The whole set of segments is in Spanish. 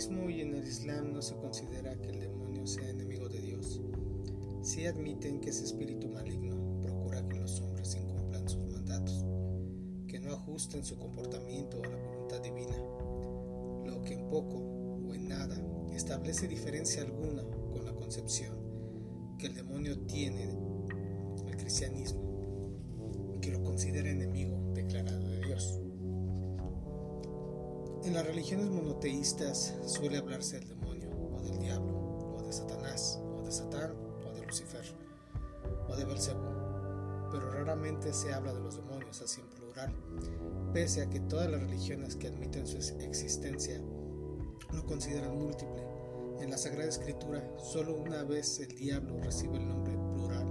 cristianismo y en el islam no se considera que el demonio sea enemigo de Dios. Sí admiten que ese espíritu maligno procura que los hombres incumplan sus mandatos, que no ajusten su comportamiento a la voluntad divina, lo que en poco o en nada establece diferencia alguna con la concepción que el demonio tiene el cristianismo, que lo considera enemigo declarado de Dios. En las religiones monoteístas suele hablarse del demonio, o del diablo, o de Satanás, o de Satán, o de Lucifer, o de Belcebú, pero raramente se habla de los demonios así en plural, pese a que todas las religiones que admiten su existencia lo consideran múltiple. En la Sagrada Escritura, solo una vez el diablo recibe el nombre plural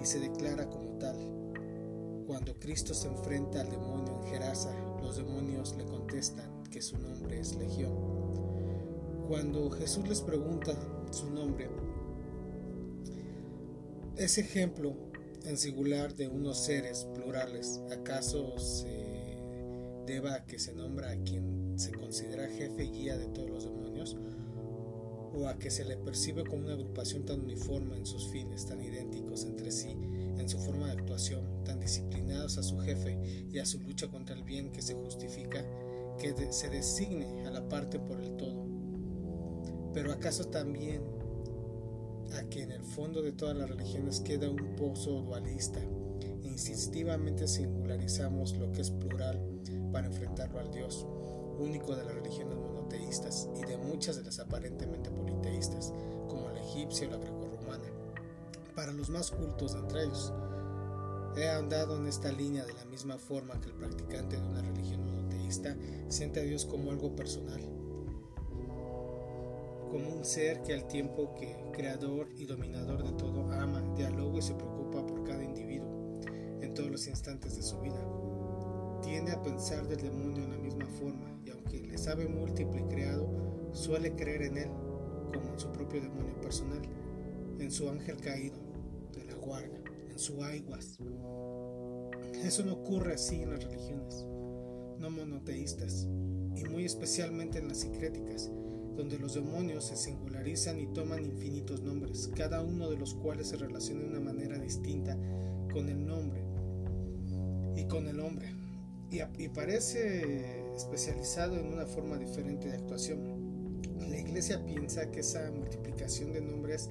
y se declara como tal. Cuando Cristo se enfrenta al demonio en Gerasa, los demonios le contestan, que su nombre es Legión. Cuando Jesús les pregunta su nombre, ese ejemplo en singular de unos seres plurales, ¿acaso se deba a que se nombra a quien se considera jefe y guía de todos los demonios? ¿O a que se le percibe como una agrupación tan uniforme en sus fines, tan idénticos entre sí, en su forma de actuación, tan disciplinados a su jefe y a su lucha contra el bien que se justifica que se designe a la parte por el todo. Pero acaso también a que en el fondo de todas las religiones queda un pozo dualista e insistivamente singularizamos lo que es plural para enfrentarlo al Dios, único de las religiones monoteístas y de muchas de las aparentemente politeístas, como la egipcia o la grecorromana. Para los más cultos de entre ellos, he andado en esta línea de la misma forma que el practicante de una religión siente a Dios como algo personal, como un ser que al tiempo que creador y dominador de todo ama, dialoga y se preocupa por cada individuo en todos los instantes de su vida. Tiende a pensar del demonio en la misma forma y aunque le sabe múltiple y creado, suele creer en él como en su propio demonio personal, en su ángel caído de la guarda, en su aiguas. Eso no ocurre así en las religiones no monoteístas, y muy especialmente en las sincréticas, donde los demonios se singularizan y toman infinitos nombres, cada uno de los cuales se relaciona de una manera distinta con el nombre y con el hombre, y, y parece especializado en una forma diferente de actuación. La iglesia piensa que esa multiplicación de nombres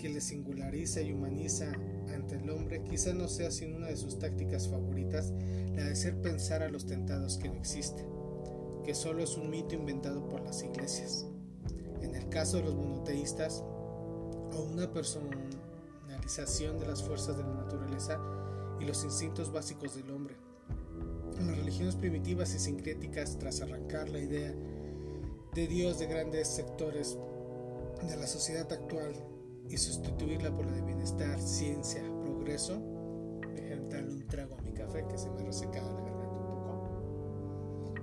que le singulariza y humaniza ante el hombre quizá no sea sino una de sus tácticas favoritas, la de hacer pensar a los tentados que no existe, que solo es un mito inventado por las iglesias. En el caso de los monoteístas, o una personalización de las fuerzas de la naturaleza y los instintos básicos del hombre. En las religiones primitivas y sincréticas, tras arrancar la idea de Dios de grandes sectores de la sociedad actual y sustituirla por la de bienestar, ciencia, progreso, déjenme darle un trago a mi café que se me reseca la garganta un poco.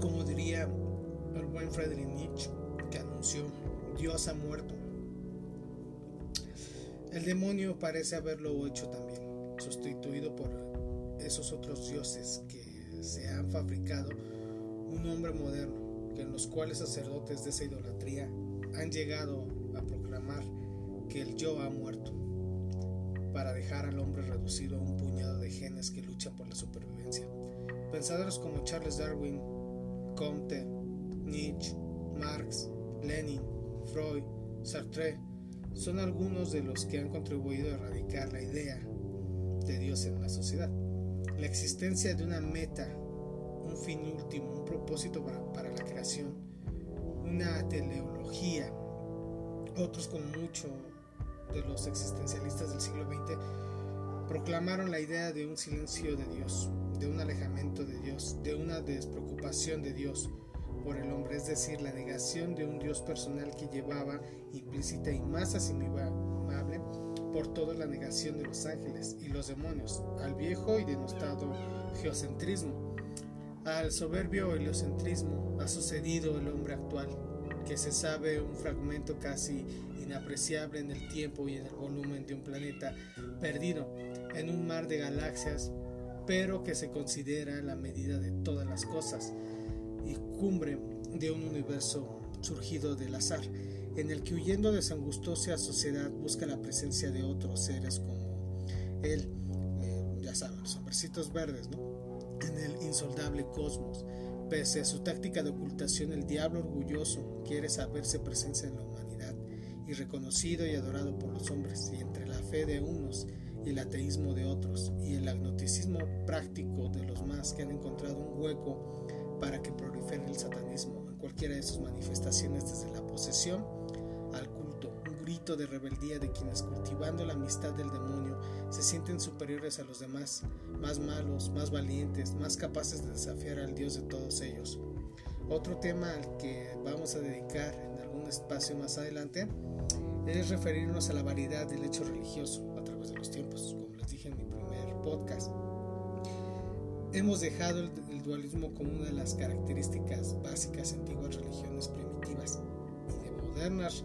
Como diría el buen Friedrich Nietzsche, que anunció, Dios ha muerto. El demonio parece haberlo hecho también, sustituido por esos otros dioses que se han fabricado un hombre moderno, que en los cuales sacerdotes de esa idolatría han llegado que el yo ha muerto, para dejar al hombre reducido a un puñado de genes que luchan por la supervivencia. Pensadores como Charles Darwin, Comte, Nietzsche, Marx, Lenin, Freud, Sartre son algunos de los que han contribuido a erradicar la idea de Dios en la sociedad. La existencia de una meta, un fin último, un propósito para, para la creación, una teleología otros como mucho de los existencialistas del siglo XX proclamaron la idea de un silencio de Dios, de un alejamiento de Dios, de una despreocupación de Dios por el hombre, es decir, la negación de un Dios personal que llevaba implícita y más asimilable por toda la negación de los ángeles y los demonios, al viejo y denostado geocentrismo. Al soberbio heliocentrismo ha sucedido el hombre actual, que se sabe un fragmento casi inapreciable en el tiempo y en el volumen de un planeta perdido en un mar de galaxias, pero que se considera la medida de todas las cosas y cumbre de un universo surgido del azar, en el que huyendo de su angustiosa sociedad busca la presencia de otros seres como él, eh, ya saben, los hombrecitos verdes, ¿no? En el insoldable cosmos. Pese a su táctica de ocultación, el diablo orgulloso quiere saberse presencia en la humanidad y reconocido y adorado por los hombres, y entre la fe de unos y el ateísmo de otros, y el agnosticismo práctico de los más que han encontrado un hueco para que prolifere el satanismo en cualquiera de sus manifestaciones, desde la posesión al culto, grito de rebeldía de quienes cultivando la amistad del demonio se sienten superiores a los demás, más malos, más valientes, más capaces de desafiar al Dios de todos ellos. Otro tema al que vamos a dedicar en algún espacio más adelante es referirnos a la variedad del hecho religioso a través de los tiempos, como les dije en mi primer podcast. Hemos dejado el, dualismo como una de las características básicas de antiguas religiones primitivas y de modernas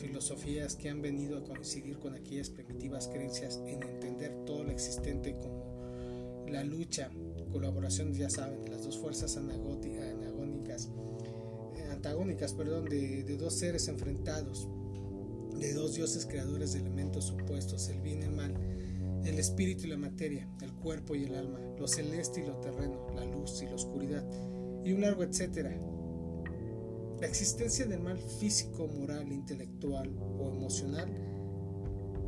filosofías que han venido a coincidir con aquellas primitivas creencias en entender todo lo existente como la lucha, colaboración, ya saben, de las dos fuerzas anagónicas, eh, antagónicas perdón, de, dos seres enfrentados, de dos dioses creadores de elementos opuestos, el bien y el mal, el espíritu y la materia, el cuerpo y el alma, lo celeste y lo terreno, la luz y la oscuridad, y un largo etcétera. La existencia del mal físico, moral, intelectual o emocional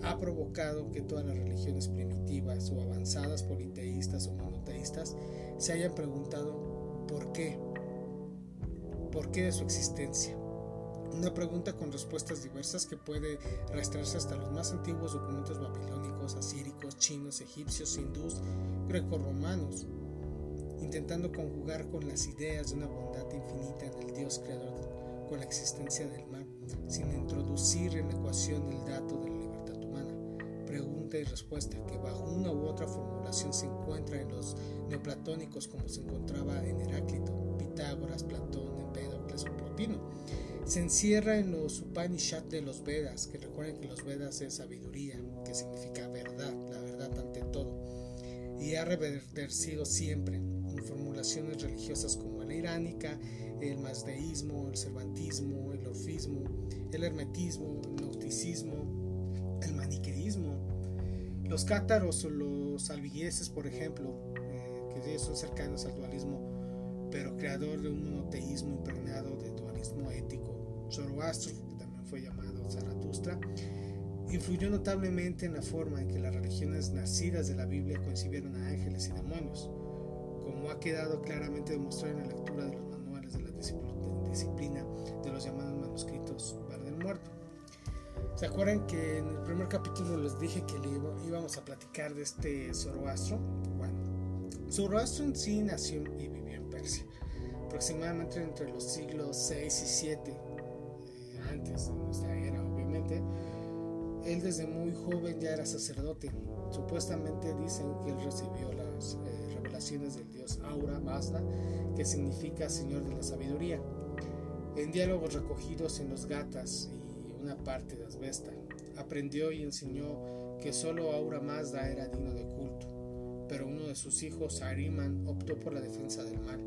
ha provocado que todas las religiones primitivas o avanzadas, politeístas o monoteístas, se hayan preguntado por qué, por qué de su existencia. Una pregunta con respuestas diversas que puede arrastrarse hasta los más antiguos documentos babilónicos, asíricos, chinos, egipcios, hindús, grecorromanos, intentando conjugar con las ideas de una bondad infinita en el Dios creador con la existencia del mal, sin introducir en la ecuación el dato de la libertad humana. Pregunta y respuesta que bajo una u otra formulación se encuentra en los neoplatónicos como se encontraba en Heráclito, Pitágoras, Platón, Empédocles o Plotino se encierra en los Upanishad de los Vedas, que recuerden que los Vedas es sabiduría, que significa verdad, la verdad ante todo, y ha revertido siempre religiosas como la iránica, el mazdeísmo, el cervantismo, el orfismo, el hermetismo, el gnosticismo, el maniqueísmo, los cátaros o los albigueses, por ejemplo, eh, que son cercanos al dualismo, pero creador de un monoteísmo impregnado de dualismo ético. Zoroastro, que también fue llamado Zaratustra, influyó notablemente en la forma en que las religiones nacidas de la Biblia concibieron a ángeles y demonios, como ha quedado claramente demostrado en la lectura de los manuales de la disciplina de los llamados manuscritos para del muerto. ¿Se acuerdan que en el primer capítulo les dije que íbamos a platicar de este Zoroastro? Bueno, Zoroastro en sí nació y vivió en Persia, aproximadamente entre los siglos 6 y 7 antes de nuestra era, obviamente, él desde muy joven ya era sacerdote. Supuestamente dicen que él recibió las eh, revelaciones del dios Aura Mazda, que significa Señor de la Sabiduría, en diálogos recogidos en los Gatas y una parte de Asbesta. Aprendió y enseñó que solo Aura Mazda era digno de culto, pero uno de sus hijos, Ariman, optó por la defensa del mal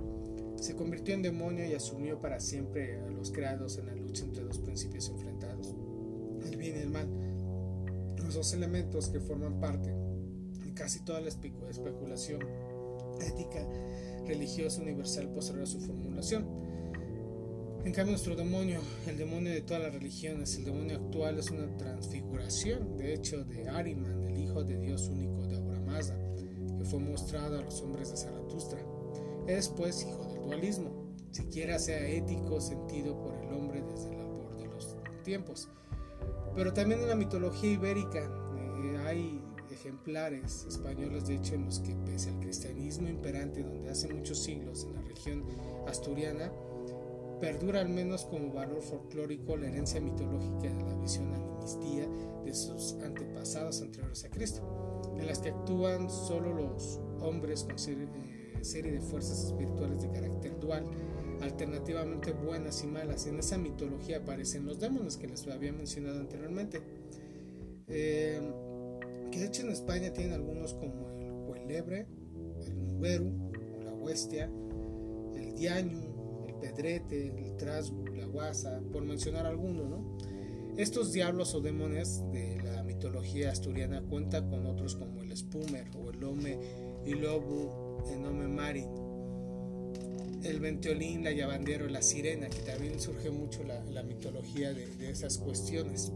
se convirtió en demonio y asumió para siempre a los creados en la lucha entre dos principios enfrentados, el bien y el mal, los dos elementos que forman parte de casi toda la especulación ética religiosa universal posterior a su formulación. En cambio, nuestro demonio, el demonio de todas las religiones, el demonio actual es una transfiguración, de hecho, de Ariman, el hijo de Dios único de Ahura Mazda, que fue mostrado a los hombres de Zaratustra. Es pues hijo dualismo, siquiera sea ético sentido por el hombre desde el albor de los tiempos. Pero también en la mitología ibérica eh, hay ejemplares españoles, de hecho, en los que pese al cristianismo imperante, donde hace muchos siglos en la región asturiana, perdura al menos como valor folclórico la herencia mitológica de la visión animistía de sus antepasados anteriores a Cristo, en las que actúan solo los hombres con eh, serie de fuerzas espirituales de carácter dual, alternativamente buenas y malas. En esa mitología aparecen los demonios que les había mencionado anteriormente. Eh, que de hecho en España tienen algunos como el cuelebre, el muberu o la huestia, el diaño, el pedrete, el trasgu, la guasa, por mencionar algunos, ¿no? Estos diablos o demonios de la mitología asturiana cuentan con otros como el Spumer o el Ome y Lobu Enome Marin, el Ventiolín, la Llavandero, la Sirena, que también surge mucho la, mitología de, esas cuestiones.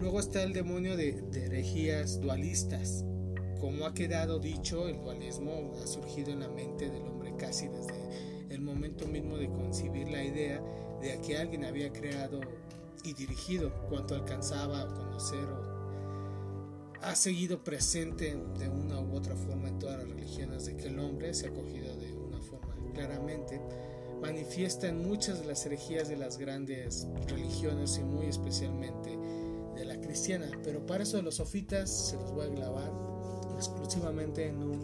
Luego está el demonio de, herejías dualistas. Como ha quedado dicho, el dualismo ha surgido en la mente del hombre casi desde el momento mismo de concebir la idea de que alguien había creado y dirigido cuanto alcanzaba a conocer ha seguido presente de una u otra forma en todas las religiones de que el hombre se ha cogido de una forma claramente manifiesta en muchas de las herejías de las grandes religiones y muy especialmente cristiana pero para eso los sofitas se los voy a grabar exclusivamente en un